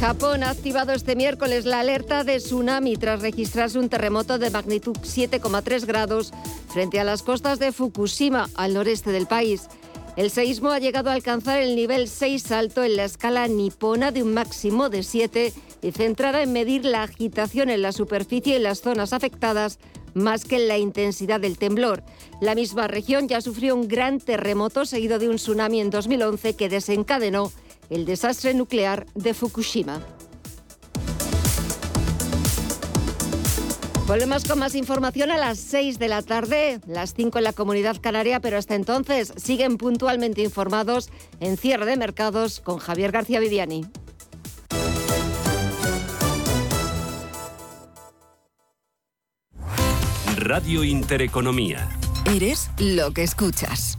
Japón ha activado este miércoles la alerta de tsunami tras registrarse un terremoto de magnitud 7,3 grados frente a las costas de Fukushima, al noreste del país. El seísmo ha llegado a alcanzar el nivel 6 alto en la escala nipona de un máximo de 7 y centrada en medir la agitación en la superficie y las zonas afectadas más que en la intensidad del temblor. La misma región ya sufrió un gran terremoto seguido de un tsunami en 2011 que desencadenó el desastre nuclear de Fukushima. Volvemos con más información a las 6 de la tarde, las 5 en la comunidad canaria, pero hasta entonces siguen puntualmente informados en cierre de mercados con Javier García Viviani. Radio Intereconomía. Eres lo que escuchas.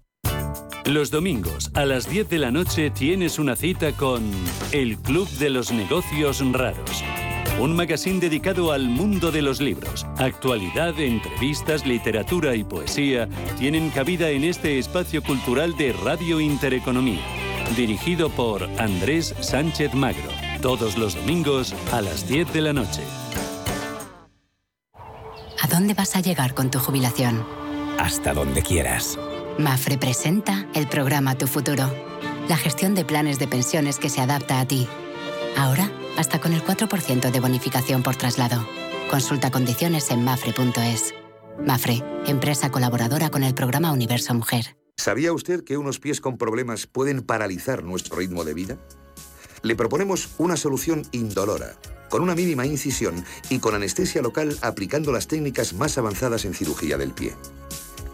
Los domingos a las 10 de la noche tienes una cita con el Club de los Negocios Raros un magazine dedicado al mundo de los libros. Actualidad, entrevistas, literatura y poesía tienen cabida en este espacio cultural de Radio Intereconomía, dirigido por Andrés Sánchez Magro, todos los domingos a las 10 de la noche. ¿A dónde vas a llegar con tu jubilación? Hasta donde quieras. Mafre presenta el programa Tu Futuro, la gestión de planes de pensiones que se adapta a ti. Ahora hasta con el 4% de bonificación por traslado. Consulta condiciones en mafre.es. Mafre, empresa colaboradora con el programa Universo Mujer. ¿Sabía usted que unos pies con problemas pueden paralizar nuestro ritmo de vida? Le proponemos una solución indolora, con una mínima incisión y con anestesia local aplicando las técnicas más avanzadas en cirugía del pie.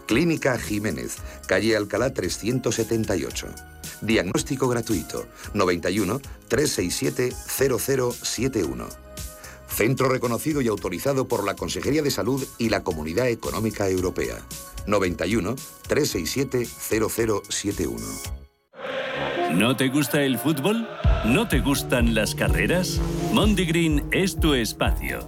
Clínica Jiménez, calle Alcalá 378. Diagnóstico gratuito 91 367 0071. Centro reconocido y autorizado por la Consejería de Salud y la Comunidad Económica Europea. 91 367 0071. ¿No te gusta el fútbol? ¿No te gustan las carreras? Mondigreen es tu espacio.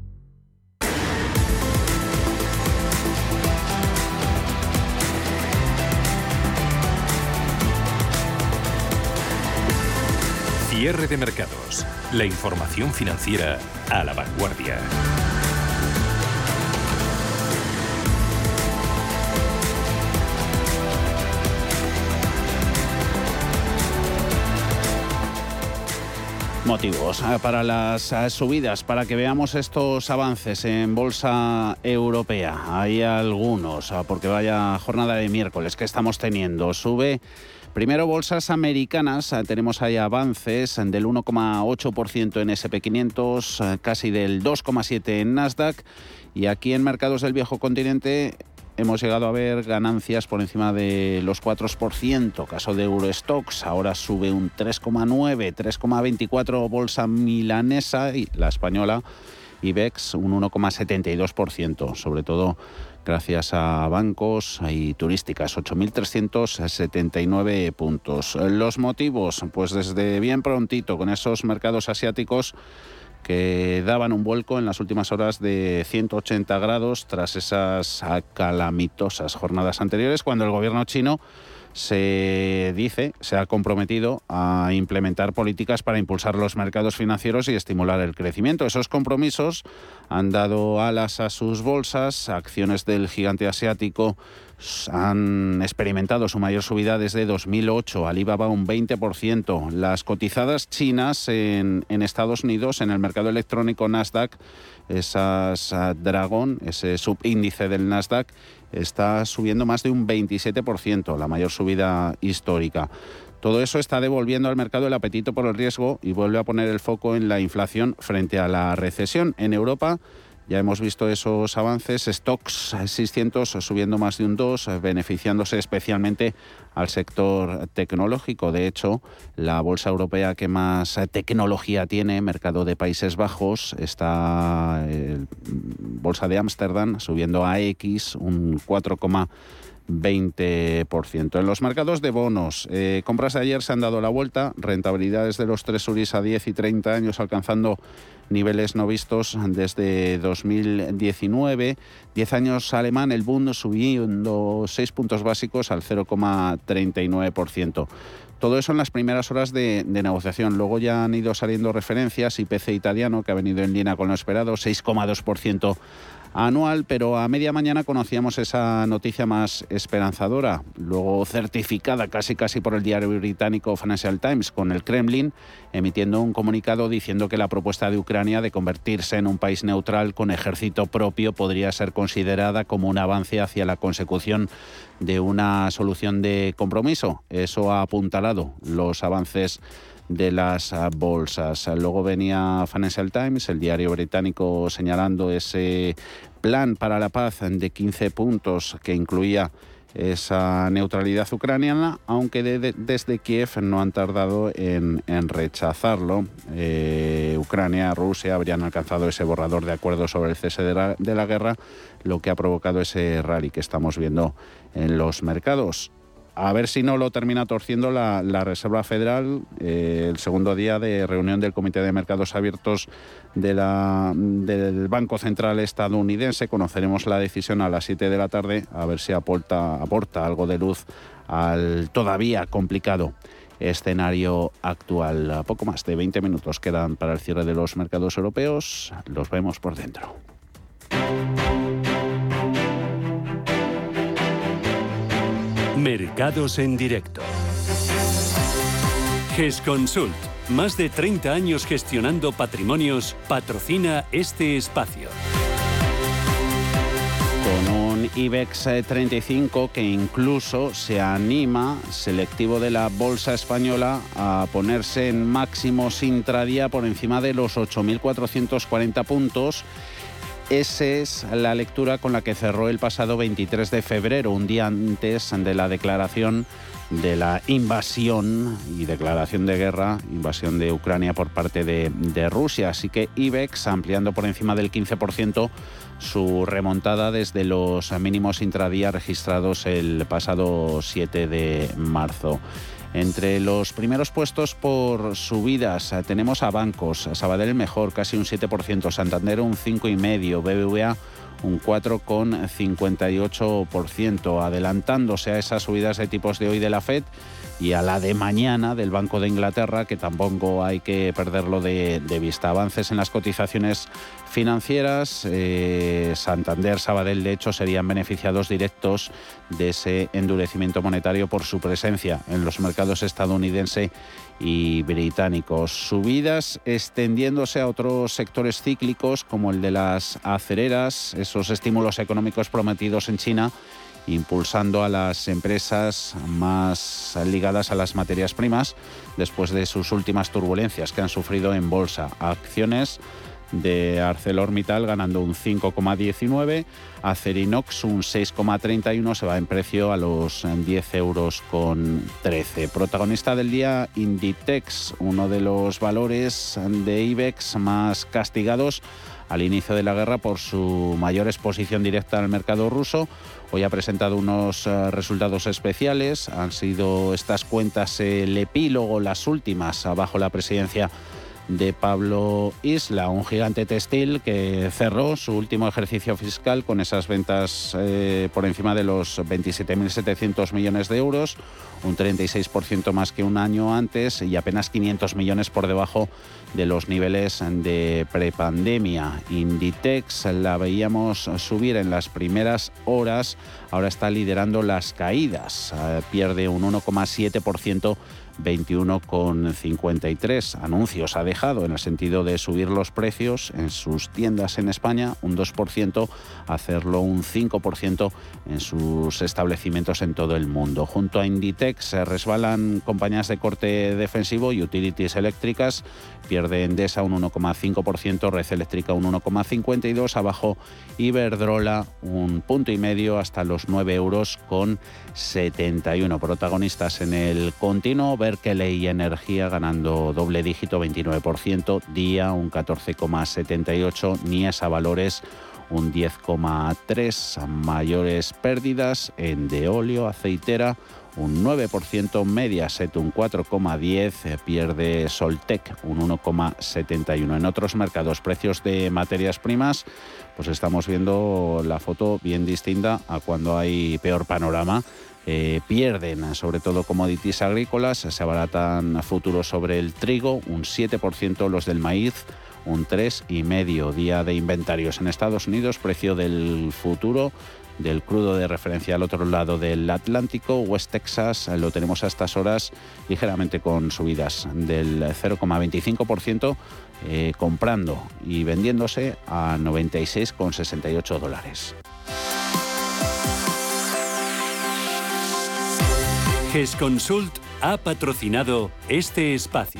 Cierre de mercados. La información financiera a la vanguardia. Motivos eh, para las eh, subidas, para que veamos estos avances en bolsa europea. Hay algunos, eh, porque vaya jornada de miércoles que estamos teniendo. Sube Primero, bolsas americanas. Eh, tenemos ahí avances del 1,8% en SP500, eh, casi del 2,7% en Nasdaq. Y aquí en mercados del viejo continente hemos llegado a ver ganancias por encima de los 4%. Caso de Eurostox, ahora sube un 3,9, 3,24 bolsa milanesa y la española IBEX un 1,72%, sobre todo gracias a bancos y turísticas, 8.379 puntos. Los motivos, pues desde bien prontito, con esos mercados asiáticos que daban un vuelco en las últimas horas de 180 grados tras esas calamitosas jornadas anteriores, cuando el gobierno chino se dice, se ha comprometido a implementar políticas para impulsar los mercados financieros y estimular el crecimiento. Esos compromisos han dado alas a sus bolsas, acciones del gigante asiático han experimentado su mayor subida desde 2008, Alibaba un 20%. Las cotizadas chinas en, Estados Unidos, en el mercado electrónico Nasdaq, esas uh, Dragon, ese subíndice del Nasdaq, está subiendo más de un 27%, la mayor subida histórica. Todo eso está devolviendo al mercado el apetito por el riesgo y vuelve a poner el foco en la inflación frente a la recesión. En Europa, ya hemos visto esos avances, stocks 600 subiendo más de un 2, beneficiándose especialmente al sector tecnológico. De hecho, la bolsa europea que más tecnología tiene, mercado de Países Bajos, está el bolsa de Ámsterdam subiendo a X un 4, 20%. En los mercados de bonos, eh, compras de ayer se han dado la vuelta, rentabilidades de los tres URIs a 10 y 30 años alcanzando niveles no vistos desde 2019. 10 años alemán, el Bund subiendo 6 puntos básicos al 0,39%. Todo eso en las primeras horas de, negociación. Luego ya han ido saliendo referencias. IPC italiano, que ha venido en línea con lo esperado, 6,2% anual, pero a media mañana conocíamos esa noticia más esperanzadora, luego certificada casi casi por el diario británico Financial Times con el Kremlin emitiendo un comunicado diciendo que la propuesta de Ucrania de convertirse en un país neutral con ejército propio podría ser considerada como un avance hacia la consecución de una solución de compromiso. Eso ha apuntalado los avances de las ah, bolsas. Luego venía Financial Times, el diario británico, señalando ese plan para la paz de 15 puntos que incluía esa neutralidad ucraniana, aunque desde Kiev no han tardado en, rechazarlo. Eh, Ucrania, Rusia habrían alcanzado ese borrador de acuerdo sobre el cese de la, de la guerra, lo que ha provocado ese rally que estamos viendo en los mercados a ver si no lo termina torciendo la, Reserva Federal, eh, el segundo día de reunión del Comité de Mercados Abiertos del Banco Central estadounidense. Conoceremos la decisión a las 7 de la tarde, a ver si aporta, aporta algo de luz al todavía complicado escenario actual. Poco más de 20 minutos quedan para el cierre de los mercados europeos. Los vemos por dentro. Mercados en directo. GESConsult, más de 30 años gestionando patrimonios, patrocina este espacio. Con un IBEX 35 que incluso se anima, selectivo de la bolsa española, a ponerse en máximos intradía por encima de los 8.440 puntos esa es la lectura con la que cerró el pasado 23 de febrero, un día antes de la declaración de la invasión y declaración de guerra, invasión de Ucrania por parte de, Rusia. Así que IBEX ampliando por encima del 15% su remontada desde los mínimos intradía registrados el pasado 7 de marzo. Entre los primeros puestos por subidas eh, tenemos a bancos, Sabadell mejor, casi un 7%, Santander un 5,5%, BBVA un 4,58%, adelantándose a esas subidas de tipos de hoy de la Fed y a la de mañana del Banco de Inglaterra, que tampoco hay que perderlo de, vista. Avances en las cotizaciones financieras, eh, Santander, Sabadell, de hecho, serían beneficiados directos de ese endurecimiento monetario por su presencia en los mercados estadounidense y británicos. Subidas extendiéndose a otros sectores cíclicos como el de las acereras, esos estímulos económicos prometidos en China impulsando a las empresas más ligadas a las materias primas después de sus últimas turbulencias que han sufrido en bolsa. Acciones de ArcelorMittal ganando un 5,19, Acerinox un 6,31, se va en precio a los 10 euros con 13. Protagonista del día Inditex, uno de los valores de IBEX más castigados al inicio de la guerra por su mayor exposición directa al mercado ruso. Hoy ha presentado unos eh, resultados especiales. Han sido estas cuentas el epílogo, las últimas, bajo la presidencia de Pablo Isla, un gigante textil que cerró su último ejercicio fiscal con esas ventas eh, por encima de los 27.700 millones de euros, un 36% más que un año antes y apenas 500 millones por debajo de los niveles de prepandemia. Inditex la veíamos subir en las primeras horas, ahora está liderando las caídas, eh, pierde un 1,7% 21,53 anuncios ha dejado en el sentido de subir los precios en sus tiendas en España un 2%, hacerlo un 5% en sus establecimientos en todo el mundo. Junto a Inditex se resbalan compañías de corte defensivo y utilities eléctricas, pierde Endesa un 1,5%, Red Eléctrica un 1,52%, abajo Iberdrola un punto y medio hasta los 9 euros con 71 protagonistas en el continuo Berkeley Energía ganando doble dígito 29%, Día un 14,78%, Niesa Valores un 10,3%, mayores pérdidas en Deolio, aceitera un 9%, Mediaset un 4,10%, pierde Soltec un 1,71%. En otros mercados, precios de materias primas, pues estamos viendo la foto bien distinta a cuando hay peor panorama. Eh, pierden sobre todo commodities agrícolas, se abaratan futuros sobre el trigo, un 7% los del maíz, un 3,5% día de inventarios en Estados Unidos, precio del futuro del crudo de referencia al otro lado del Atlántico, West Texas, lo tenemos a estas horas ligeramente con subidas del 0,25%, eh, comprando y vendiéndose a 96,68 dólares. GESConsult ha patrocinado este espacio.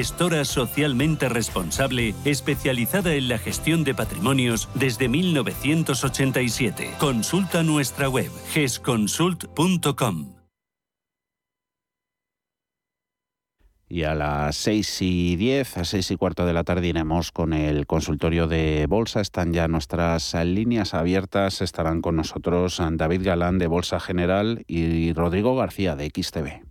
gestora socialmente responsable especializada en la gestión de patrimonios desde 1987. Consulta nuestra web gesconsult.com. Y a las 6 y 10, a 6 y cuarto de la tarde iremos con el consultorio de Bolsa. Están ya nuestras líneas abiertas. Estarán con nosotros David Galán de Bolsa General y Rodrigo García de XTV.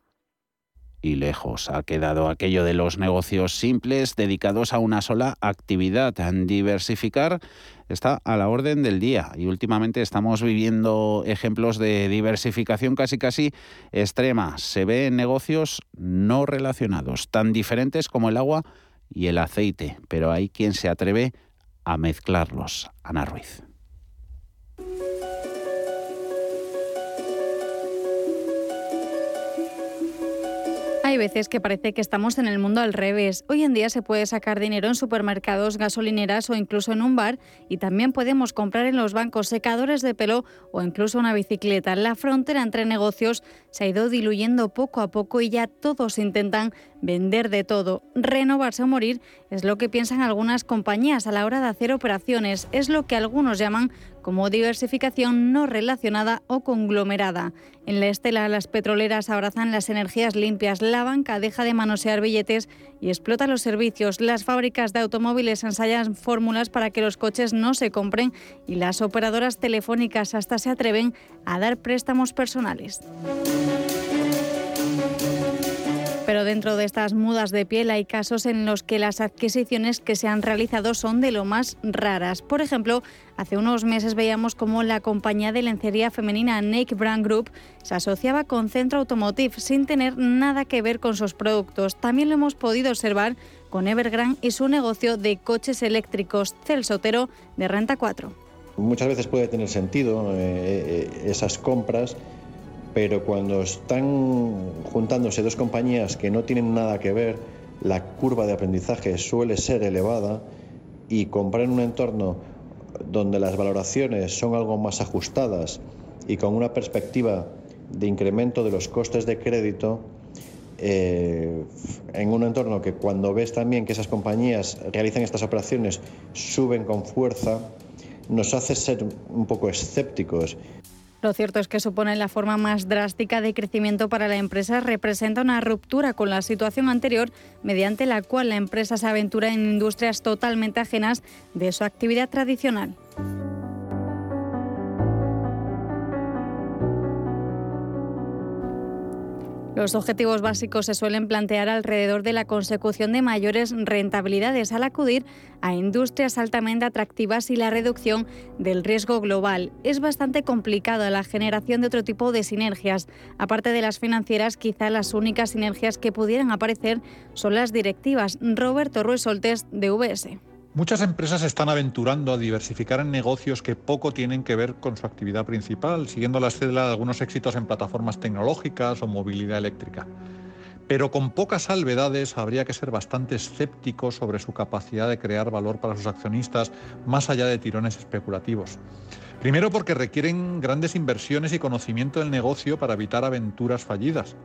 y lejos ha quedado aquello de los negocios simples dedicados a una sola actividad. Diversificar está a la orden del día y últimamente estamos viviendo ejemplos de diversificación casi casi extrema. Se ve en negocios no relacionados, tan diferentes como el agua y el aceite, pero hay quien se atreve a mezclarlos. Ana Ruiz. Hay veces que parece que estamos en el mundo al revés. Hoy en día se puede sacar dinero en supermercados, gasolineras o incluso en un bar y también podemos comprar en los bancos secadores de pelo o incluso una bicicleta. La frontera entre negocios se ha ido diluyendo poco a poco y ya todos intentan vender de todo. Renovarse o morir es lo que piensan algunas compañías a la hora de hacer operaciones. Es lo que algunos llaman como diversificación no relacionada o conglomerada. En la estela, las petroleras abrazan las energías limpias, la banca deja de manosear billetes y explota los servicios, las fábricas de automóviles ensayan fórmulas para que los coches no se compren y las operadoras telefónicas hasta se atreven a dar préstamos personales. Pero dentro de estas mudas de piel hay casos en los que las adquisiciones que se han realizado son de lo más raras. Por ejemplo, hace unos meses veíamos cómo la compañía de lencería femenina Nike Brand Group se asociaba con Centro Automotive sin tener nada que ver con sus productos. También lo hemos podido observar con Evergrande y su negocio de coches eléctricos Celsotero de Renta 4. Muchas veces puede tener sentido eh, eh, esas compras pero cuando están juntándose dos compañías que no tienen nada que ver, la curva de aprendizaje suele ser elevada y comprar en un entorno donde las valoraciones son algo más ajustadas y con una perspectiva de incremento de los costes de crédito, eh, en un entorno que cuando ves también que esas compañías realizan estas operaciones suben con fuerza, nos hace ser un poco escépticos. Lo cierto es que supone la forma más drástica de crecimiento para la empresa, representa una ruptura con la situación anterior, mediante la cual la empresa se aventura en industrias totalmente ajenas de su actividad tradicional. Los objetivos básicos se suelen plantear alrededor de la consecución de mayores rentabilidades al acudir a industrias altamente atractivas y la reducción del riesgo global. Es bastante complicada la generación de otro tipo de sinergias. Aparte de las financieras, quizá las únicas sinergias que pudieran aparecer son las directivas. Roberto Ruiz Soltés, de VS. Muchas empresas están aventurando a diversificar en negocios que poco tienen que ver con su actividad principal, siguiendo la estela de algunos éxitos en plataformas tecnológicas o movilidad eléctrica. Pero con pocas salvedades habría que ser bastante escéptico sobre su capacidad de crear valor para sus accionistas más allá de tirones especulativos. Primero porque requieren grandes inversiones y conocimiento del negocio para evitar aventuras fallidas.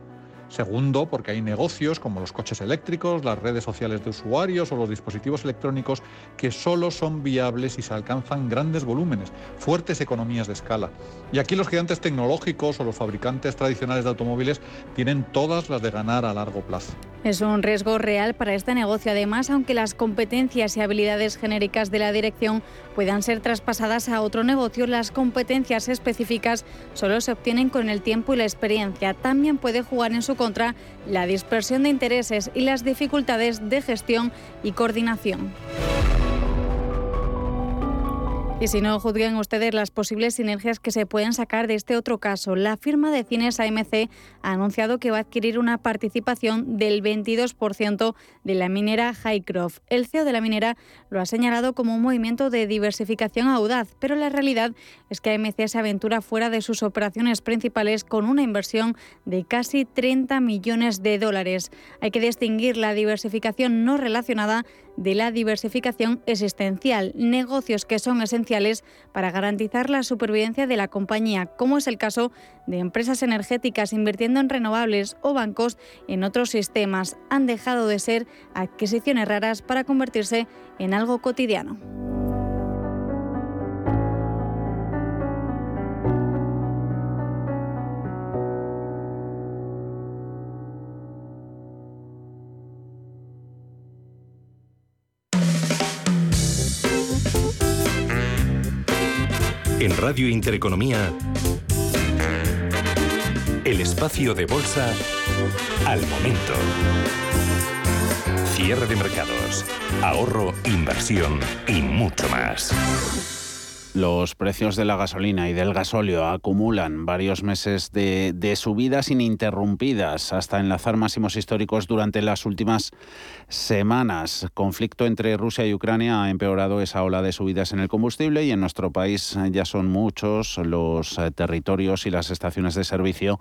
Segundo, porque hay negocios como los coches eléctricos, las redes sociales de usuarios o los dispositivos electrónicos que solo son viables si se alcanzan grandes volúmenes, fuertes economías de escala. Y aquí los gigantes tecnológicos o los fabricantes tradicionales de automóviles tienen todas las de ganar a largo plazo. Es un riesgo real para este negocio. Además, aunque las competencias y habilidades genéricas de la dirección puedan ser traspasadas a otro negocio, las competencias específicas solo se obtienen con el tiempo y la experiencia. También puede jugar en su contra la dispersión de intereses y las dificultades de gestión y coordinación. Y si no, juzguen ustedes las posibles sinergias que se pueden sacar de este otro caso. La firma de cines AMC ha anunciado que va a adquirir una participación del 22% de la minera Highcroft. El CEO de la minera lo ha señalado como un movimiento de diversificación audaz, pero la realidad es que AMC se aventura fuera de sus operaciones principales con una inversión de casi 30 millones de dólares. Hay que distinguir la diversificación no relacionada de la diversificación existencial, negocios que son esenciales para garantizar la supervivencia de la compañía, como es el caso de empresas energéticas invirtiendo en renovables o bancos en otros sistemas. Han dejado de ser adquisiciones raras para convertirse en algo cotidiano. Radio Intereconomía, el espacio de bolsa al momento. Cierre de mercados, ahorro, inversión y mucho más. Los precios de la gasolina y del gasóleo acumulan varios meses de, subidas ininterrumpidas hasta enlazar máximos históricos durante las últimas semanas. Conflicto entre Rusia y Ucrania ha empeorado esa ola de subidas en el combustible y en nuestro país ya son muchos los eh, territorios y las estaciones de servicio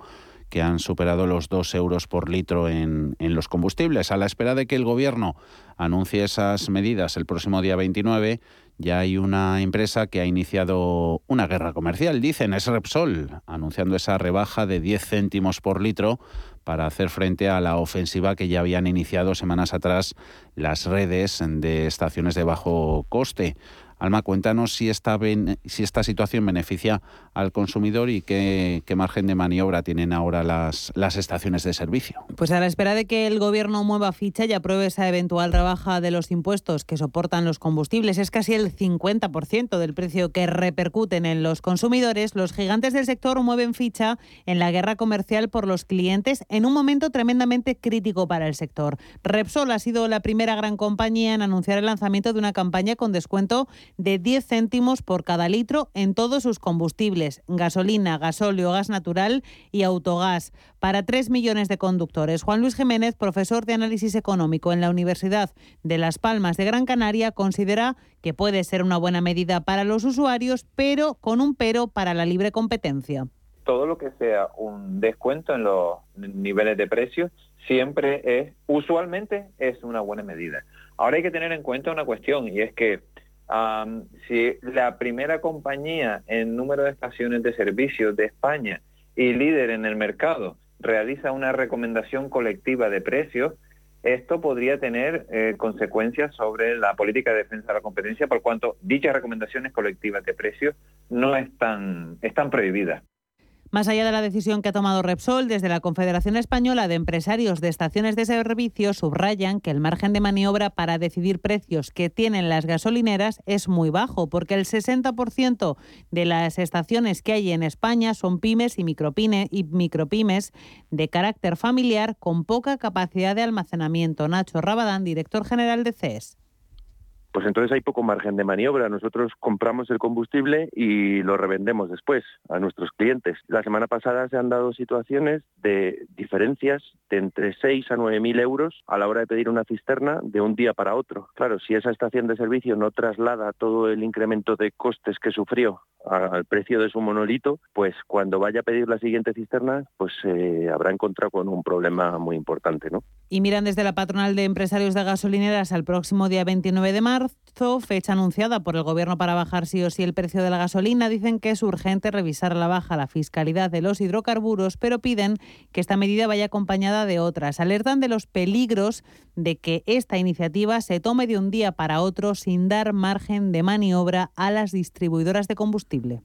que han superado los 2 euros por litro en, en, los combustibles. A la espera de que el Gobierno anuncie esas medidas el próximo día 29, ya hay una empresa que ha iniciado una guerra comercial, dicen, es Repsol, anunciando esa rebaja de 10 céntimos por litro para hacer frente a la ofensiva que ya habían iniciado semanas atrás las redes de estaciones de bajo coste. Alma, cuéntanos si esta, si esta situación beneficia al consumidor y qué, margen de maniobra tienen ahora las estaciones de servicio. Pues a la espera de que el Gobierno mueva ficha y apruebe esa eventual rebaja de los impuestos que soportan los combustibles, es casi el 50% del precio que repercuten en los consumidores, los gigantes del sector mueven ficha en la guerra comercial por los clientes en un momento tremendamente crítico para el sector. Repsol ha sido la primera gran compañía en anunciar el lanzamiento de una campaña con descuento de 10 céntimos por cada litro en todos sus combustibles, gasolina, gasóleo, gas natural y autogás, para 3 millones de conductores. Juan Luis Jiménez, profesor de análisis económico en la Universidad de Las Palmas de Gran Canaria, considera que puede ser una buena medida para los usuarios, pero con un pero para la libre competencia. Todo lo que sea un descuento en los niveles de precios siempre es, usualmente es una buena medida. Ahora hay que tener en cuenta una cuestión y es que si la primera compañía en número de estaciones de servicio de España y líder en el mercado realiza una recomendación colectiva de precios, esto podría tener eh, consecuencias sobre la política de defensa de la competencia, por cuanto dichas recomendaciones colectivas de precios no están, están prohibidas. Más allá de la decisión que ha tomado Repsol, desde la Confederación Española de Empresarios de Estaciones de Servicio subrayan que el margen de maniobra para decidir precios que tienen las gasolineras es muy bajo, porque el 60% de las estaciones que hay en España son pymes y, y micropymes de carácter familiar con poca capacidad de almacenamiento. Nacho Rabadán, director general de CES pues entonces hay poco margen de maniobra. Nosotros compramos el combustible y lo revendemos después a nuestros clientes. La semana pasada se han dado situaciones de diferencias de entre 6 a 9 mil euros a la hora de pedir una cisterna de un día para otro. Claro, si esa estación de servicio no traslada todo el incremento de costes que sufrió al precio de su monolito, pues cuando vaya a pedir la siguiente cisterna, pues se habrá encontrado con un problema muy importante, ¿no? Y miran desde la patronal de empresarios de gasolineras al próximo día 29 de marzo, fecha anunciada por el gobierno para bajar sí o sí el precio de la gasolina. Dicen que es urgente revisar la baja la fiscalidad de los hidrocarburos, pero piden que esta medida vaya acompañada de otras. Alertan de los peligros de que esta iniciativa se tome de un día para otro sin dar margen de maniobra a las distribuidoras de combustible.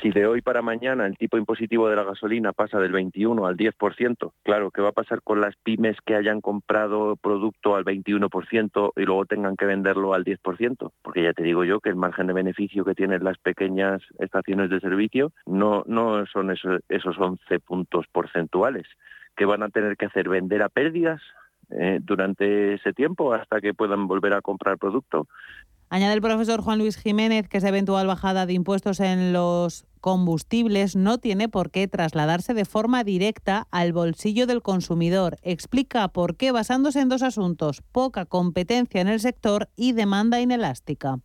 Si de hoy para mañana el tipo impositivo de la gasolina pasa del 21 al 10%, claro, ¿qué va a pasar con las pymes que hayan comprado producto al 21% y luego tengan que venderlo al 10%? Porque ya te digo yo que el margen de beneficio que tienen las pequeñas estaciones de servicio no, no son esos, esos 11 puntos porcentuales que van a tener que hacer vender a pérdidas eh, durante ese tiempo hasta que puedan volver a comprar producto. Añade el profesor Juan Luis Jiménez que esa eventual bajada de impuestos en los combustibles no tiene por qué trasladarse de forma directa al bolsillo del consumidor. Explica por qué basándose en dos asuntos, poca competencia en el sector y demanda inelástica.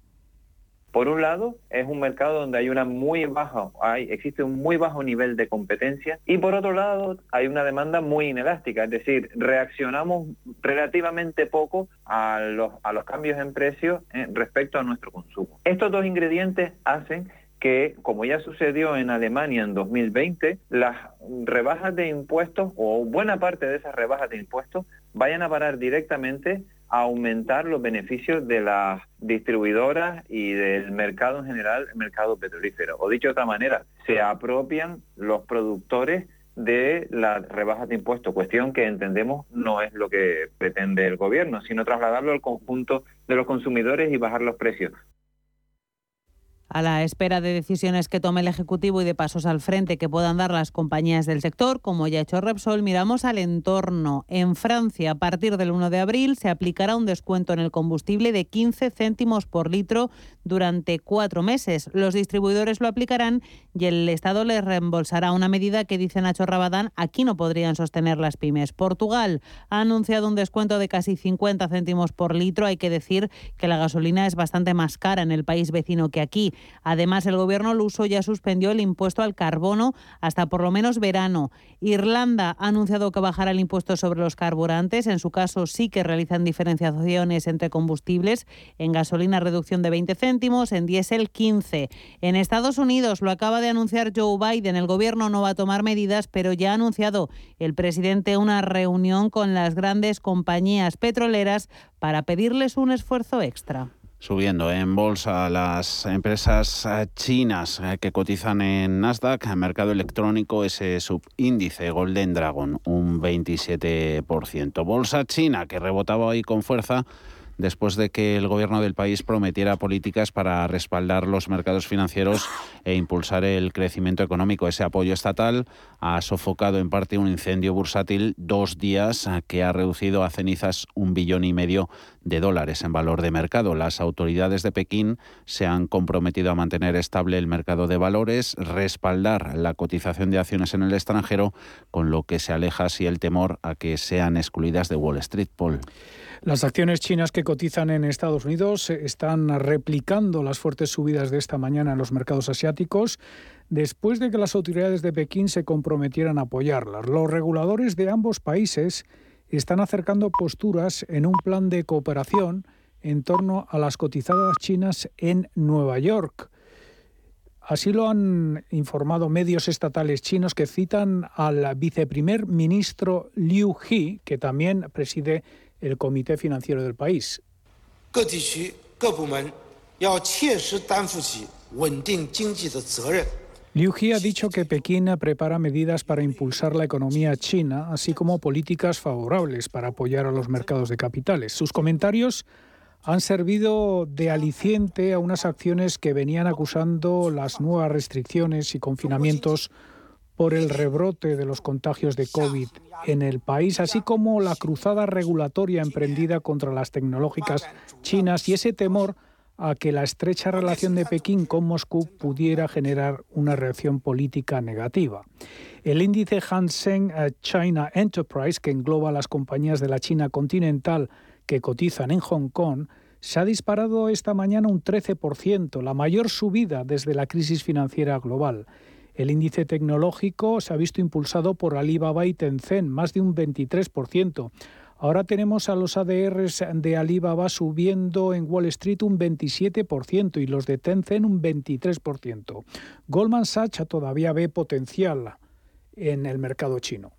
Por un lado, es un mercado donde hay una muy baja, hay, existe un muy bajo nivel de competencia y por otro lado hay una demanda muy inelástica, es decir, reaccionamos relativamente poco a los, a los cambios en precios eh, respecto a nuestro consumo. Estos dos ingredientes hacen que, como ya sucedió en Alemania en 2020, las rebajas de impuestos o buena parte de esas rebajas de impuestos vayan a parar directamente aumentar los beneficios de las distribuidoras y del mercado en general, el mercado petrolífero. O dicho de otra manera, se apropian los productores de las rebajas de impuestos, cuestión que entendemos no es lo que pretende el gobierno, sino trasladarlo al conjunto de los consumidores y bajar los precios a la espera de decisiones que tome el Ejecutivo y de pasos al frente que puedan dar las compañías del sector, como ya ha hecho Repsol, miramos al entorno. En Francia, a partir del 1 de abril, se aplicará un descuento en el combustible de 15 céntimos por litro durante cuatro meses. Los distribuidores lo aplicarán y el Estado les reembolsará una medida que, dice Nacho Rabadán, aquí no podrían sostener las pymes. Portugal ha anunciado un descuento de casi 50 céntimos por litro. Hay que decir que la gasolina es bastante más cara en el país vecino que aquí. Además, el gobierno luso ya suspendió el impuesto al carbono hasta por lo menos verano. Irlanda ha anunciado que bajará el impuesto sobre los carburantes. En su caso, sí que realizan diferenciaciones entre combustibles. En gasolina, reducción de 20 céntimos, en diésel, 15. En Estados Unidos, lo acaba de anunciar Joe Biden. El gobierno no va a tomar medidas, pero ya ha anunciado el presidente una reunión con las grandes compañías petroleras para pedirles un esfuerzo extra. Subiendo en bolsa las empresas eh, chinas eh, que cotizan en Nasdaq, en mercado electrónico, ese subíndice Golden Dragon, un 27%. Bolsa china que rebotaba hoy con fuerza después de que el gobierno del país prometiera políticas para respaldar los mercados financieros e impulsar el crecimiento económico. Ese apoyo estatal ha sofocado en parte un incendio bursátil dos días que ha reducido a cenizas un billón y medio de dólares en valor de mercado. Las autoridades de Pekín se han comprometido a mantener estable el mercado de valores, respaldar la cotización de acciones en el extranjero, con lo que se aleja así el temor a que sean excluidas de Wall Street. Paul. Las acciones chinas que cotizan en Estados Unidos están replicando las fuertes subidas de esta mañana en los mercados asiáticos después de que las autoridades de Pekín se comprometieran a apoyarlas. Los reguladores de ambos países están acercando posturas en un plan de cooperación en torno a las cotizadas chinas en Nueva York. Así lo han informado medios estatales chinos que citan al viceprimer ministro Liu He, que también preside el Comité Financiero del país. Liu He ha dicho que Pekín prepara medidas para impulsar la economía china, así como políticas favorables para apoyar a los mercados de capitales. Sus comentarios han servido de aliciente a unas acciones que venían acusando las nuevas restricciones y confinamientos por el rebrote de los contagios de COVID en el país, así como la cruzada regulatoria emprendida contra las tecnológicas chinas y ese temor a que la estrecha relación de Pekín con Moscú pudiera generar una reacción política negativa. El índice Hang eh, China Enterprise, que engloba las compañías de la China continental que cotizan en Hong Kong, se ha disparado esta mañana un 13%, la mayor subida desde la crisis financiera global. El índice tecnológico se ha visto impulsado por Alibaba y Tencent, más de un 23%. Ahora tenemos a los ADRs de Alibaba subiendo en Wall Street un 27% y los de Tencent un 23%. Goldman Sachs todavía ve potencial en el mercado chino.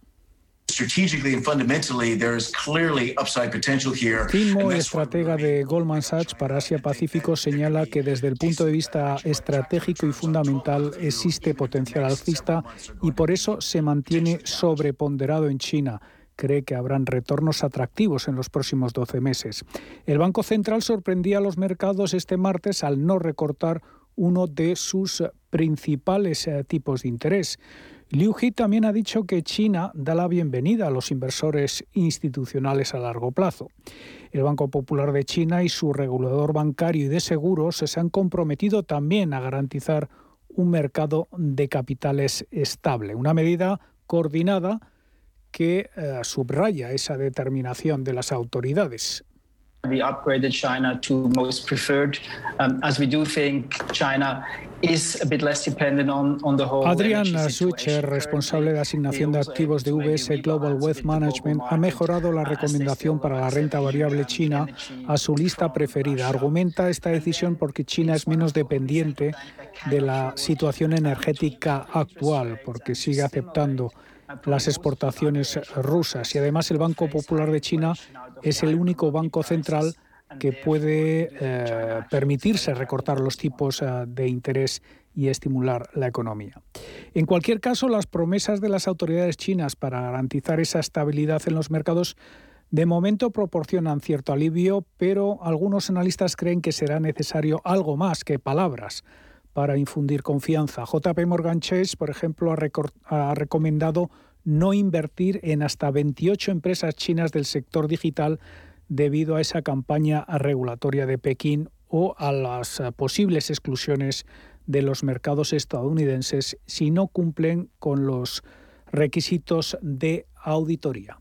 Timo, estratega de Goldman Sachs para Asia Pacífico, señala que desde el punto de vista estratégico y fundamental existe potencial alcista y por eso se mantiene sobreponderado en China cree que habrán retornos atractivos en los próximos 12 meses. El Banco Central sorprendía a los mercados este martes al no recortar uno de sus principales eh, tipos de interés. Liu He también ha dicho que China da la bienvenida a los inversores institucionales a largo plazo. El Banco Popular de China y su regulador bancario y de seguros se han comprometido también a garantizar un mercado de capitales estable, una medida coordinada que eh, subraya esa determinación de las autoridades. Adrian Sucher, responsable de asignación de activos de VS Global Wealth Management, ha mejorado la recomendación para la renta variable china a su lista preferida. Argumenta esta decisión porque China es menos dependiente de la situación energética actual, porque sigue aceptando las exportaciones rusas y además el Banco Popular de China es el único banco central que puede eh, permitirse recortar los tipos eh, de interés y estimular la economía. En cualquier caso, las promesas de las autoridades chinas para garantizar esa estabilidad en los mercados de momento proporcionan cierto alivio, pero algunos analistas creen que será necesario algo más que palabras para infundir confianza. JP Morgan Chase, por ejemplo, ha, recomendado no invertir en hasta 28 empresas chinas del sector digital debido a esa campaña regulatoria de Pekín o a las eh, posibles exclusiones de los mercados estadounidenses si no cumplen con los requisitos de auditoría.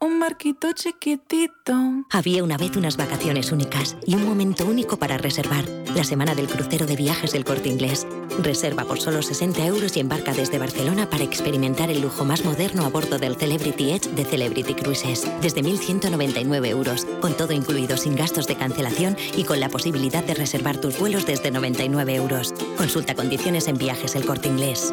un barquito chiquitito. Había una vez unas vacaciones únicas y un momento único para reservar. La semana del crucero de viajes del corte inglés. Reserva por solo 60 euros y embarca desde Barcelona para experimentar el lujo más moderno a bordo del Celebrity Edge de Celebrity Cruises. Desde 1.199 euros, con todo incluido sin gastos de cancelación y con la posibilidad de reservar tus vuelos desde 99 euros. Consulta condiciones en viajes el corte inglés.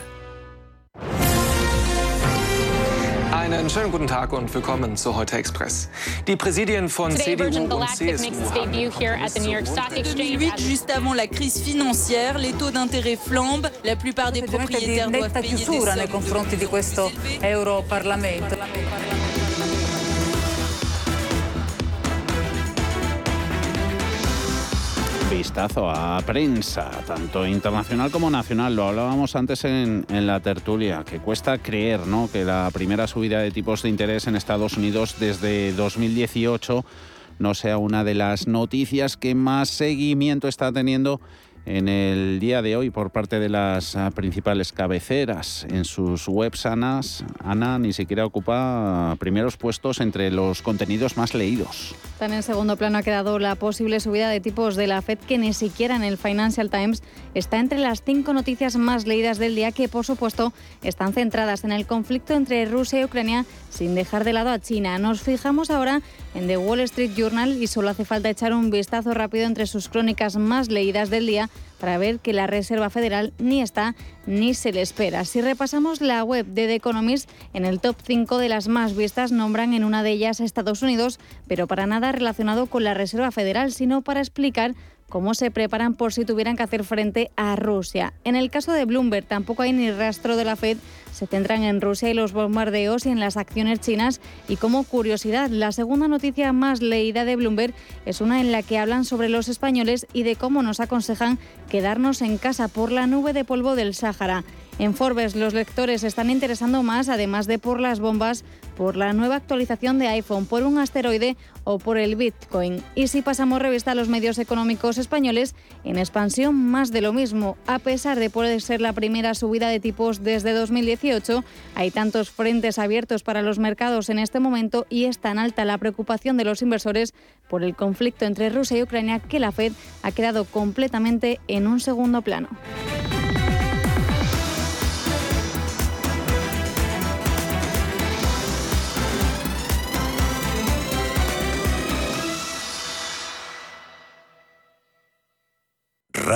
Einen schönen guten Tag und willkommen zu Heute Express. Die Präsidien von Today, CDU Virgin und Galactic CSU makes its haben debut here at the New York Stock Exchange. 2008, juste avant la crise financière, les taux d'intérêt flambent, la plupart des propriétaires doivent payer des chiusura nei sommes confronti di questo Europarlamento. Vistazo a prensa, tanto internacional como nacional. Lo hablábamos antes en, en la tertulia, que cuesta creer ¿no? que la primera subida de tipos de interés en Estados Unidos desde 2018 no sea una de las noticias que más seguimiento está teniendo en el día de hoy por parte de las ah, principales cabeceras. En sus webs, Anas, Ana ni siquiera ocupa primeros puestos entre los contenidos más leídos. Tan en segundo plano ha quedado la posible subida de tipos de la Fed, que ni siquiera en el Financial Times está entre las cinco noticias más leídas del día, que por supuesto están centradas en el conflicto entre Rusia y Ucrania, sin dejar de lado a China. Nos fijamos ahora en The Wall Street Journal y solo hace falta echar un vistazo rápido entre sus crónicas más leídas del día para ver que la Reserva Federal ni está ni se le espera. Si repasamos la web de The Economist, en el top 5 de las más vistas nombran en una de ellas a Estados Unidos, pero para nada relacionado con la Reserva Federal, sino para explicar cómo se preparan por si tuvieran que hacer frente a Rusia. En el caso de Bloomberg tampoco hay ni rastro de la Fed, se centran en Rusia y los bombardeos y en las acciones chinas. Y como curiosidad, la segunda noticia más leída de Bloomberg es una en la que hablan sobre los españoles y de cómo nos aconsejan quedarnos en casa por la nube de polvo del Sáhara. En Forbes los lectores están interesando más, además de por las bombas, por la nueva actualización de iPhone, por un asteroide o por el Bitcoin. Y si pasamos revista a los medios económicos españoles, en expansión más de lo mismo. A pesar de poder ser la primera subida de tipos desde 2018, hay tantos frentes abiertos para los mercados en este momento y es tan alta la preocupación de los inversores por el conflicto entre Rusia y Ucrania que la Fed ha quedado completamente en un segundo plano.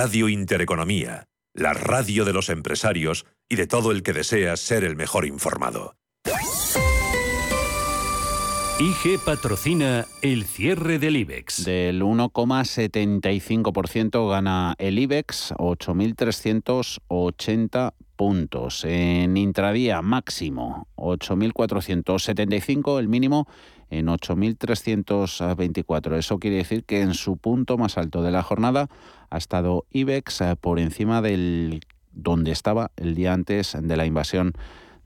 Radio Intereconomía, la radio de los empresarios y de todo el que desea ser el mejor informado. IG patrocina el cierre del IBEX. Del 1,75% gana el IBEX, 8.380 puntos. En intradía máximo 8.475, el mínimo en 8.324. Eso quiere decir que en su punto más alto de la jornada ha estado IBEX eh, por encima del donde estaba el día antes de la invasión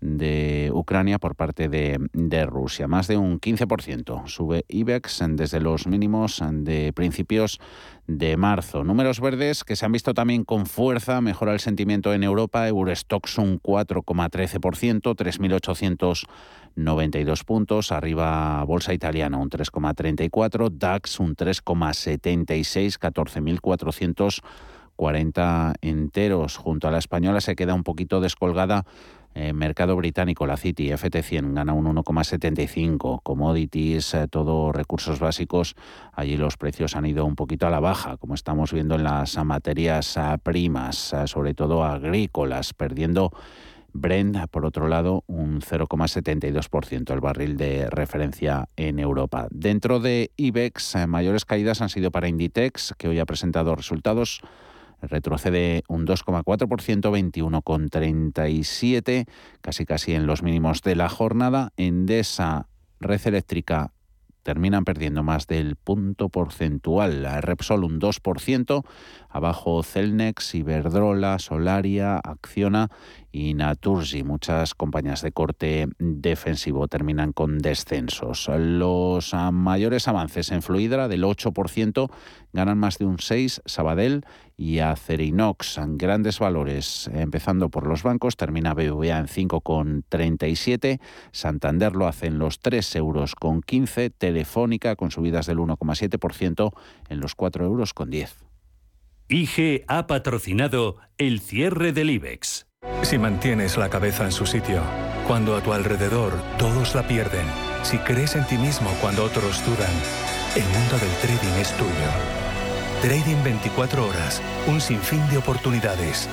de Ucrania por parte de, Rusia. Más de un 15% sube IBEX desde los mínimos de principios de marzo. Números verdes que se han visto también con fuerza, mejora el sentimiento en Europa, Eurostox un 4,13%, 3.892 puntos, arriba Bolsa Italiana un 3,34, DAX un 3,76, 14.440 enteros. Junto a la española se queda un poquito descolgada eh, mercado británico, la City FT100 gana un 1,75. Commodities, eh, todo recursos básicos, allí los precios han ido un poquito a la baja, como estamos viendo en las materias eh, primas, sobre todo agrícolas, perdiendo Brent, por otro lado, un 0,72%, el barril de referencia en Europa. Dentro de IBEX, mayores caídas han sido para Inditex, que hoy ha presentado resultados retrocede un 2,4%, 21,37, casi casi en los mínimos de la jornada. Endesa, Red Eléctrica terminan perdiendo más del punto porcentual. La Repsol un 2%, abajo Celnex, Iberdrola, Solaria, Acciona y Naturgy. Muchas compañías de corte defensivo terminan con descensos. Los mayores avances en Fluidra del 8% ganan más de un 6, Sabadell y Acerinox. Grandes valores, empezando por los bancos, termina BBVA en 5,37, Santander lo hace en los 3 euros con 15, Telefónica con subidas del 1,7% en los 4 euros con 10. IG ha patrocinado el cierre del IBEX. Si mantienes la cabeza en su sitio, cuando a tu alrededor todos la pierden, si crees en ti mismo cuando otros dudan, el mundo del trading es tuyo. Trading 24 horas, un sinfín de oportunidades.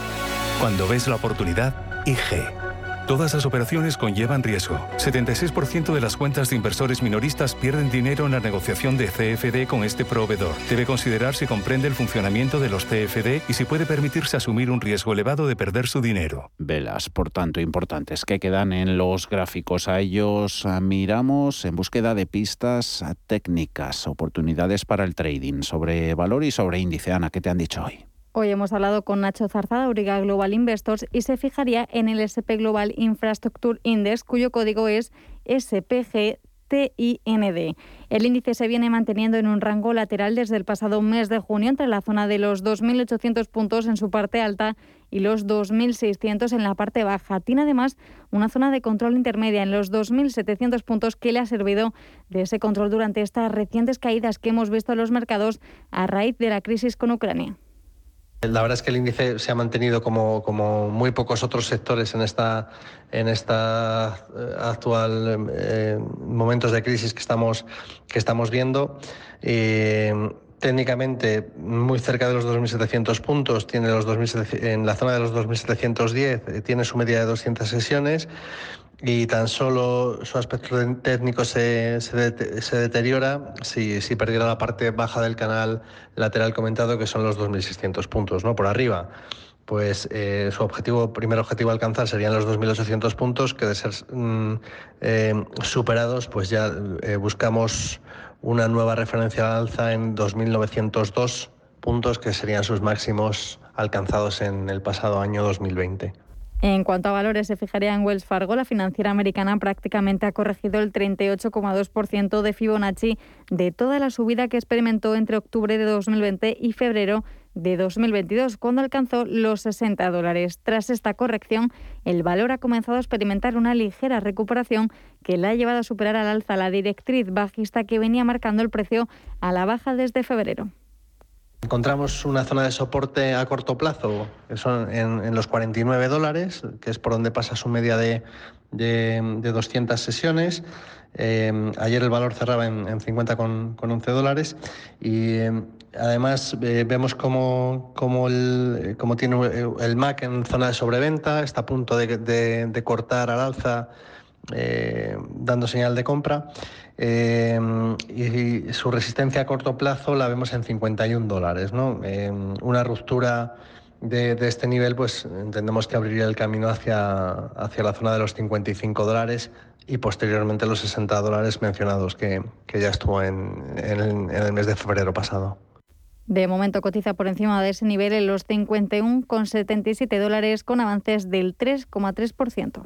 Cuando ves la oportunidad, IG. Todas las operaciones conllevan riesgo. 76% de las cuentas de inversores minoristas pierden dinero en la negociación de CFD con este proveedor. Debe considerar si comprende el funcionamiento de los CFD y si puede permitirse asumir un riesgo elevado de perder su dinero. Velas, por tanto, importantes que quedan en los gráficos. A ellos miramos en búsqueda de pistas técnicas, oportunidades para el trading sobre valor y sobre índice. Ana, ¿qué te han dicho hoy? Hoy hemos hablado con Nacho Zarzada, Uriga Global Investors, y se fijaría en el SP Global Infrastructure Index, cuyo código es SPGTIND. El índice se viene manteniendo en un rango lateral desde el pasado mes de junio entre la zona de los 2.800 puntos en su parte alta y los 2.600 en la parte baja. Tiene además una zona de control intermedia en los 2.700 puntos que le ha servido de ese control durante estas recientes caídas que hemos visto en los mercados a raíz de la crisis con Ucrania. La verdad es que el índice se ha mantenido como, como muy pocos otros sectores en esta, en esta eh, actual eh, momentos de crisis que estamos, que estamos viendo. técnicamente muy cerca de los 2.700 puntos, tiene los en la zona de los 2.710 eh, tiene su media de 200 sesiones y tan solo su aspecto técnico se, se, deteriora si, si, perdiera la parte baja del canal lateral comentado, que son los 2.600 puntos, ¿no? Por arriba. Pues eh, su objetivo, primer objetivo a alcanzar serían los 2.800 puntos, que de ser mm, eh, superados, pues ya eh, buscamos una nueva referencia al alza en 2.902 puntos, que serían sus máximos alcanzados en el pasado año 2020. En cuanto a valores, se fijaría en Wells Fargo. La financiera americana prácticamente ha corregido el 38,2% de Fibonacci de toda la subida que experimentó entre octubre de 2020 y febrero de 2022, cuando alcanzó los 60 dólares. Tras esta corrección, el valor ha comenzado a experimentar una ligera recuperación que le ha llevado a superar al alza la directriz bajista que venía marcando el precio a la baja desde febrero. Encontramos una zona de soporte a corto plazo, que son en, los 49 dólares, que es por donde pasa su media de, de, 200 sesiones. Eh, ayer el valor cerraba en, en 50 con, 11 dólares y eh, además eh, vemos como, como, el, como tiene el MAC en zona de sobreventa, está a punto de cortar al alza dando señal de compra. Eh, y su resistencia a corto plazo la vemos en 51 dólares. ¿no? Eh, una ruptura de, este nivel, pues entendemos que abriría el camino hacia, hacia la zona de los 55 dólares y posteriormente los 60 dólares mencionados que, que ya estuvo en, en, el, en el mes de febrero pasado. De momento cotiza por encima de ese nivel en los 51,77 dólares con avances del 3,3%.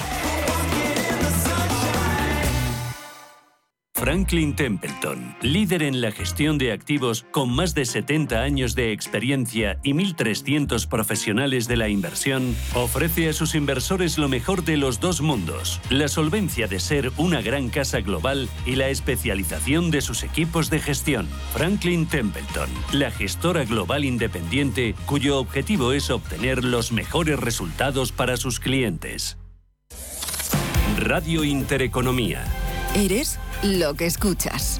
Franklin Templeton, líder en la gestión de activos con más de 70 años de experiencia y 1.300 profesionales de la inversión, ofrece a sus inversores lo mejor de los dos mundos, la solvencia de ser una gran casa global y la especialización de sus equipos de gestión. Franklin Templeton, la gestora global independiente cuyo objetivo es obtener los mejores resultados para sus clientes. Radio Intereconomía. Eres lo que escuchas.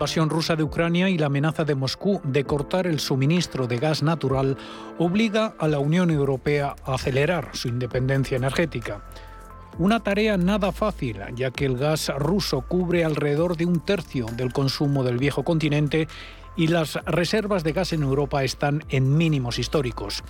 Invasión rusa de Ucrania y la amenaza de Moscú de cortar el suministro de gas natural obliga a la Unión Europea a acelerar su independencia energética. Una tarea nada fácil, ya que el gas ruso cubre alrededor de un tercio del consumo del viejo continente y las reservas de gas en Europa están en mínimos históricos.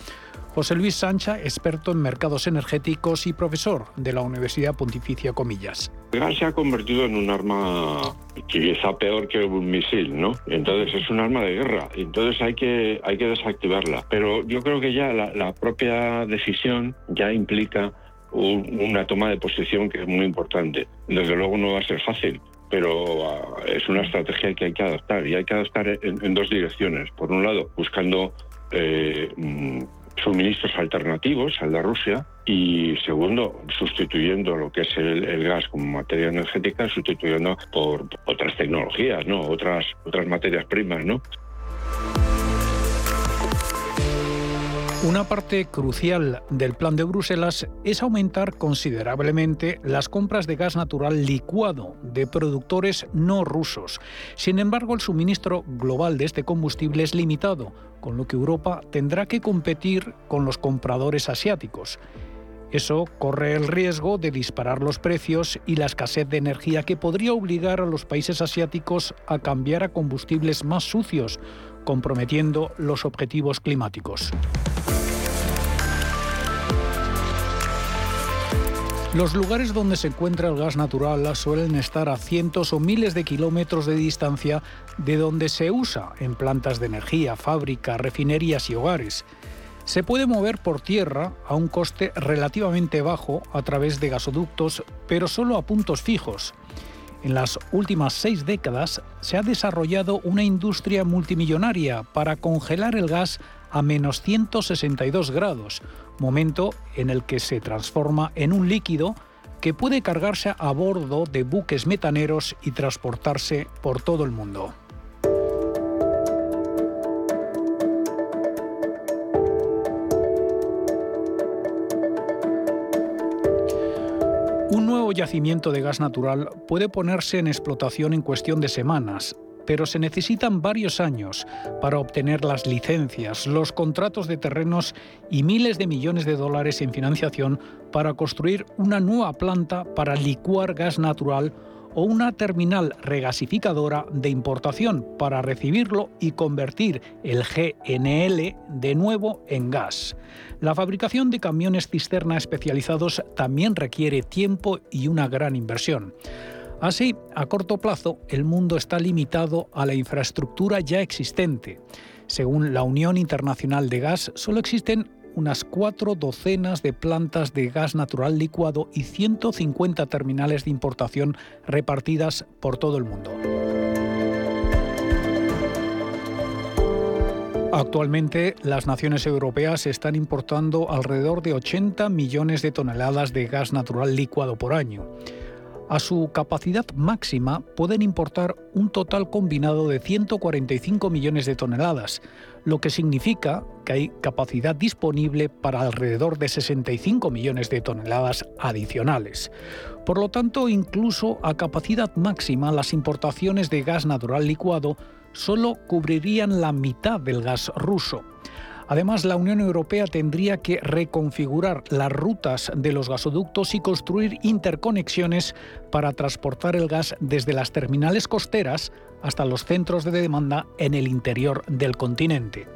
José Luis Sancha, experto en mercados energéticos y profesor de la Universidad Pontificia Comillas. Gas se ha convertido en un arma quizá peor que un misil, ¿no? Entonces es un arma de guerra, entonces hay que, hay que desactivarla. Pero yo creo que ya la, propia decisión ya implica un- una toma de posición que es muy importante. Desde luego no va a ser fácil, pero ah, es una estrategia que hay que adaptar y hay que adaptar en, en dos direcciones. Por un lado, buscando eh, mm, suministros alternativos al de Rusia y segundo, sustituyendo lo que es el, el gas como materia energética, sustituyendo por otras tecnologías, ¿no? Otras, otras materias primas, ¿no? Una parte crucial del plan de Bruselas es aumentar considerablemente las compras de gas natural licuado de productores no rusos. Sin embargo, el suministro global de este combustible es limitado, con lo que Europa tendrá que competir con los compradores asiáticos. Eso corre el riesgo de disparar los precios y la escasez de energía que podría obligar a los países asiáticos a cambiar a combustibles más sucios, comprometiendo los objetivos climáticos. Los lugares donde se encuentra el gas natural suelen estar a cientos o miles de kilómetros de distancia de donde se usa en plantas de energía, fábricas, refinerías y hogares. Se puede mover por tierra a un coste relativamente bajo a través de gasoductos, pero solo a puntos fijos. En las últimas seis décadas se ha desarrollado una industria multimillonaria para congelar el gas a menos 162 grados, momento en el que se transforma en un líquido que puede cargarse a bordo de buques metaneros y transportarse por todo el mundo. Nuevo yacimiento de gas natural puede ponerse en explotación en cuestión de semanas, pero se necesitan varios años para obtener las licencias, los contratos de terrenos y miles de millones de dólares en financiación para construir una nueva planta para licuar gas natural o una terminal regasificadora de importación para recibirlo y convertir el GNL de nuevo en gas. La fabricación de camiones cisterna especializados también requiere tiempo y una gran inversión. Así, a corto plazo, el mundo está limitado a la infraestructura ya existente. Según la Unión Internacional de Gas, solo existen unas cuatro docenas de plantas de gas natural licuado y 150 terminales de importación repartidas por todo el mundo. Actualmente, las naciones europeas están importando alrededor de 80 millones de toneladas de gas natural licuado por año. A su capacidad máxima pueden importar un total combinado de 145 millones de toneladas, lo que significa que hay capacidad disponible para alrededor de 65 millones de toneladas adicionales. Por lo tanto, incluso a capacidad máxima, las importaciones de gas natural licuado solo cubrirían la mitad del gas ruso. Además, la Unión Europea tendría que reconfigurar las rutas de los gasoductos y construir interconexiones para transportar el gas desde las terminales costeras hasta los centros de demanda en el interior del continente.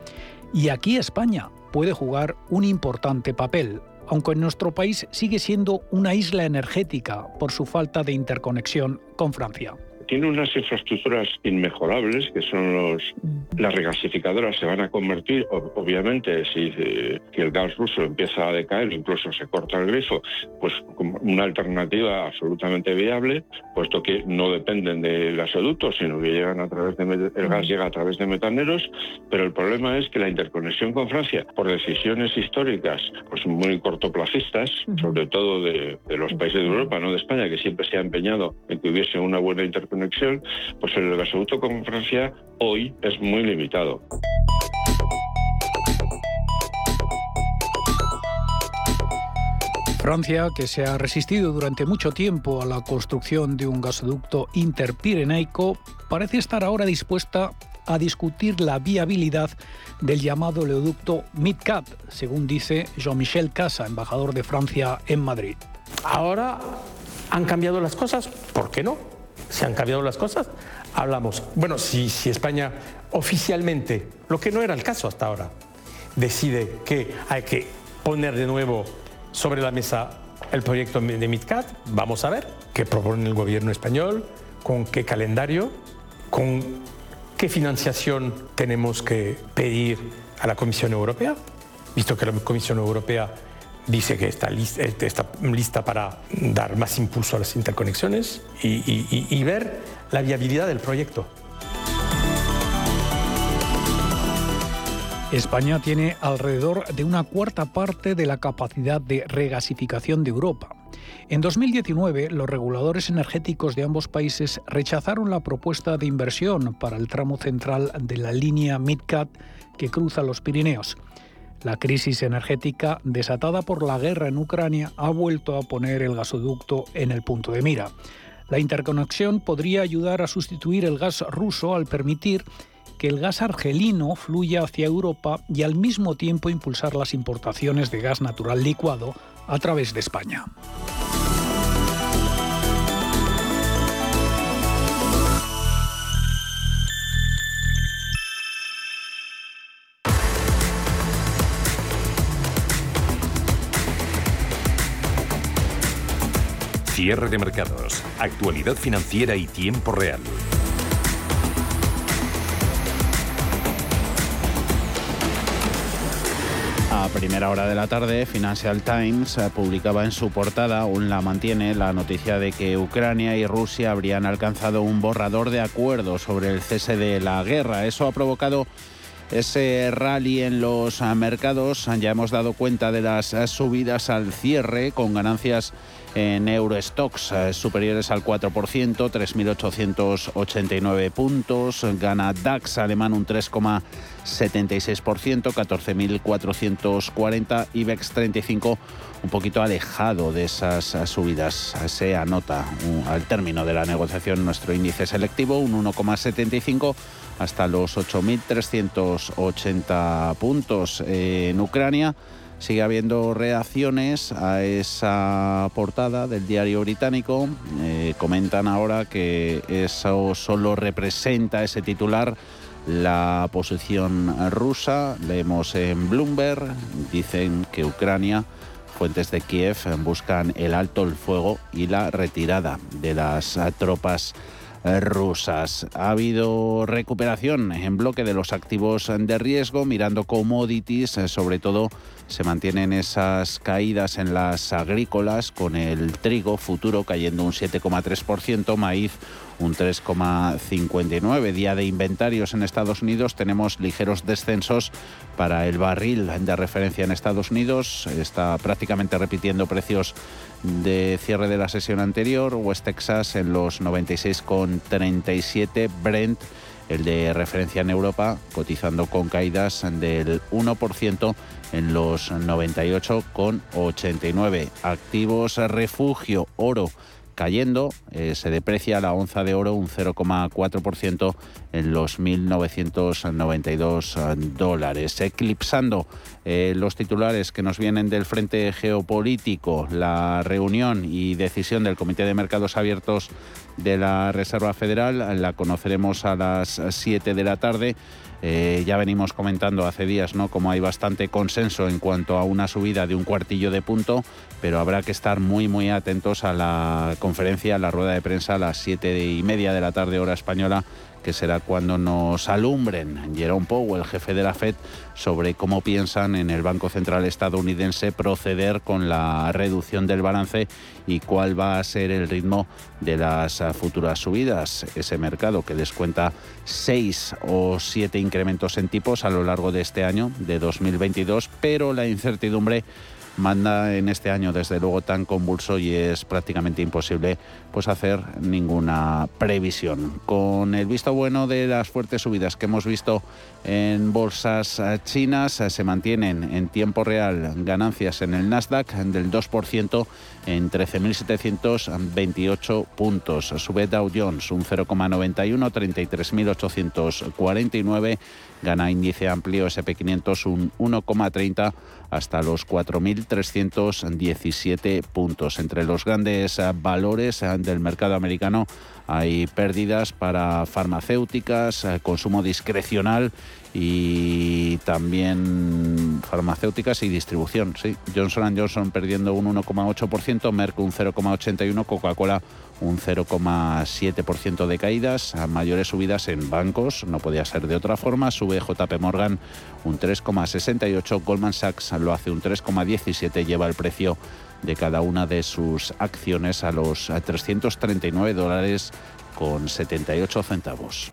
Y aquí España puede jugar un importante papel, aunque en nuestro país sigue siendo una isla energética por su falta de interconexión con Francia tiene unas infraestructuras inmejorables que son los las regasificadoras se van a convertir obviamente si, eh, el gas ruso empieza a decaer incluso se corta el grifo pues como una alternativa absolutamente viable puesto que no dependen de gasoductos sino que llegan a través de el gas llega a través de metaneros pero el problema es que la interconexión con Francia por decisiones históricas pues muy cortoplacistas sobre todo de, de los países de Europa no de España que siempre se ha empeñado en que hubiese una buena interconexión conexión, pues el gasoducto con Francia hoy es muy limitado. Francia, que se ha resistido durante mucho tiempo a la construcción de un gasoducto interpirenaico, parece estar ahora dispuesta a discutir la viabilidad del llamado oleoducto MidCat, según dice Jean-Michel Casa, embajador de Francia en Madrid. Ahora han cambiado las cosas, ¿por qué no? Se han cambiado las cosas, hablamos. Bueno, si, si España oficialmente, lo que no era el caso hasta ahora, decide que hay que poner de nuevo sobre la mesa el proyecto de MidCat, vamos a ver qué propone el gobierno español, con qué calendario, con qué financiación tenemos que pedir a la Comisión Europea, visto que la Comisión Europea dice que está lista, eh, está lista para dar más impulso a las interconexiones y, ver la viabilidad del proyecto. España tiene alrededor de una cuarta parte de la capacidad de regasificación de Europa. En 2019, los reguladores energéticos de ambos países rechazaron la propuesta de inversión para el tramo central de la línea MidCat que cruza los Pirineos. La crisis energética desatada por la guerra en Ucrania ha vuelto a poner el gasoducto en el punto de mira. La interconexión podría ayudar a sustituir el gas ruso al permitir que el gas argelino fluya hacia Europa y al mismo tiempo impulsar las importaciones de gas natural licuado a través de España. Cierre de mercados, actualidad financiera y tiempo real. A primera hora de la tarde, Financial Times eh, publicaba en su portada, aún la mantiene, la noticia de que Ucrania y Rusia habrían alcanzado un borrador de acuerdo sobre el cese de la guerra. Eso ha provocado ese rally en los eh, mercados. Ya hemos dado cuenta de las eh, subidas al cierre con ganancias en Eurostox eh, superiores al 4%, 3.889 puntos. Gana DAX alemán un 3,76%, 14.440. IBEX 35 un poquito alejado de esas subidas. Se anota al término de la negociación nuestro índice selectivo un 1,75 hasta los 8.380 puntos en Ucrania sigue habiendo reacciones a esa portada del diario británico. Eh, comentan ahora que eso solo representa ese titular la posición rusa. Leemos en Bloomberg, dicen que Ucrania, fuentes de Kiev, buscan el alto el fuego y la retirada de las tropas rusas. Ha habido recuperación en bloque de los activos de riesgo, mirando commodities, sobre todo se mantienen esas caídas en las agrícolas, con el trigo futuro cayendo un 7,3%, maíz un 3,59. Día de inventarios en Estados Unidos, tenemos ligeros descensos para el barril de referencia en Estados Unidos, está prácticamente repitiendo precios de cierre de la sesión anterior, West Texas en los 96,37, Brent el de referencia en Europa, cotizando con caídas del 1% en los 98,89. Activos refugio, oro cayendo, eh, se deprecia la onza de oro un 0,4% en los 1.992 eh, dólares, eclipsando eh, los titulares que nos vienen del frente geopolítico, la reunión y decisión del Comité de Mercados Abiertos de la Reserva Federal, la conoceremos a las 7 de la tarde. Ya venimos comentando hace días ¿no? como hay bastante consenso en cuanto a una subida de un cuartillo de punto pero habrá que estar muy, muy atentos a la conferencia, a la rueda de prensa a las siete y media de la tarde, hora española, que será cuando nos alumbren Jerome Powell, jefe de la Fed, sobre cómo piensan en el Banco Central estadounidense proceder con la reducción del balance y cuál va a ser el ritmo de las futuras subidas. Ese mercado que descuenta seis o siete incrementos en tipos a lo largo de este año, de 2022, pero la incertidumbre manda en este año desde luego tan convulso y es prácticamente imposible pues hacer ninguna previsión. Con el visto bueno de las fuertes subidas que hemos visto en bolsas chinas se mantienen en tiempo real ganancias en el Nasdaq del 2% en 13.728 puntos. Sube Dow Jones un 0,91, 33.849 Gana índice amplio SP500 un 1,30 hasta los 4.317 puntos. Entre los grandes eh, valores eh, del mercado americano hay pérdidas para farmacéuticas, eh, consumo discrecional y también farmacéuticas y distribución. Sí. Johnson Johnson perdiendo un 1,8%, Merck un 0,81%, Coca-Cola un 0,7% de caídas, mayores subidas en bancos, no podía ser de otra forma, sube JP Morgan un 3,68, Goldman Sachs lo hace un 3,17, lleva el precio de cada una de sus acciones a los 339 dólares con 78 centavos.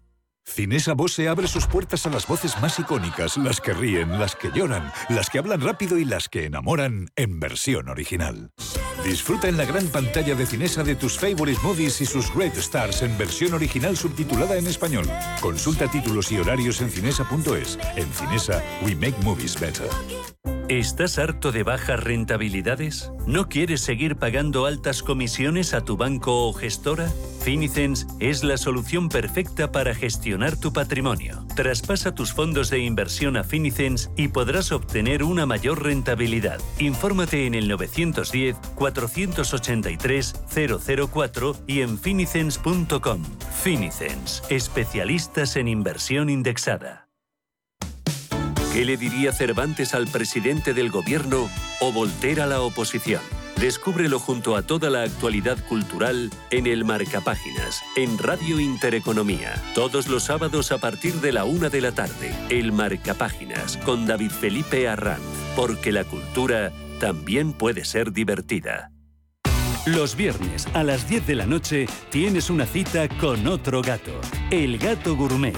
Cinesa Bose abre sus puertas a las voces más icónicas, las que ríen, las que lloran, las que hablan rápido y las que enamoran en versión original. Disfruta en la gran pantalla de Cinesa de tus favorite movies y sus great stars en versión original subtitulada en español. Consulta títulos y horarios en cinesa.es. En Cinesa, we make movies better. ¿Estás harto de bajas rentabilidades? ¿No quieres seguir pagando altas comisiones a tu banco o gestora? Finicens es la solución perfecta para gestionar tu patrimonio. Traspasa tus fondos de inversión a Finicens y podrás obtener una mayor rentabilidad. Infórmate en el 910-483-004 y en finicens.com. Finicens, especialistas en inversión indexada. ¿Qué le diría Cervantes al presidente del gobierno o Volter a la oposición? Descúbrelo junto a toda la actualidad cultural en el Marcapáginas, en Radio Intereconomía. Todos los sábados a partir de la una de la tarde. El Marcapáginas con David Felipe Arranz. Porque la cultura también puede ser divertida. Los viernes a las 10 de la noche tienes una cita con otro gato, el gato gourmet.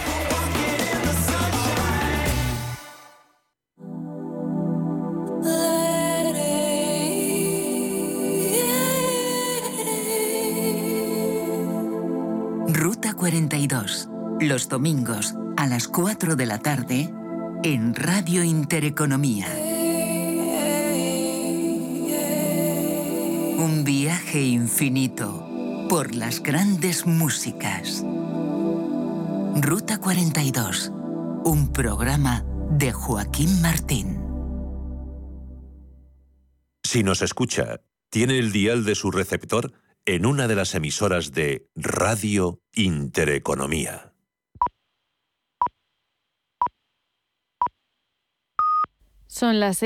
42. Los domingos a las 4 de la tarde en Radio Intereconomía. Un viaje infinito por las grandes músicas. Ruta 42. Un programa de Joaquín Martín. Si nos escucha, tiene el dial de su receptor en una de las emisoras de Radio Intereconomía. Son las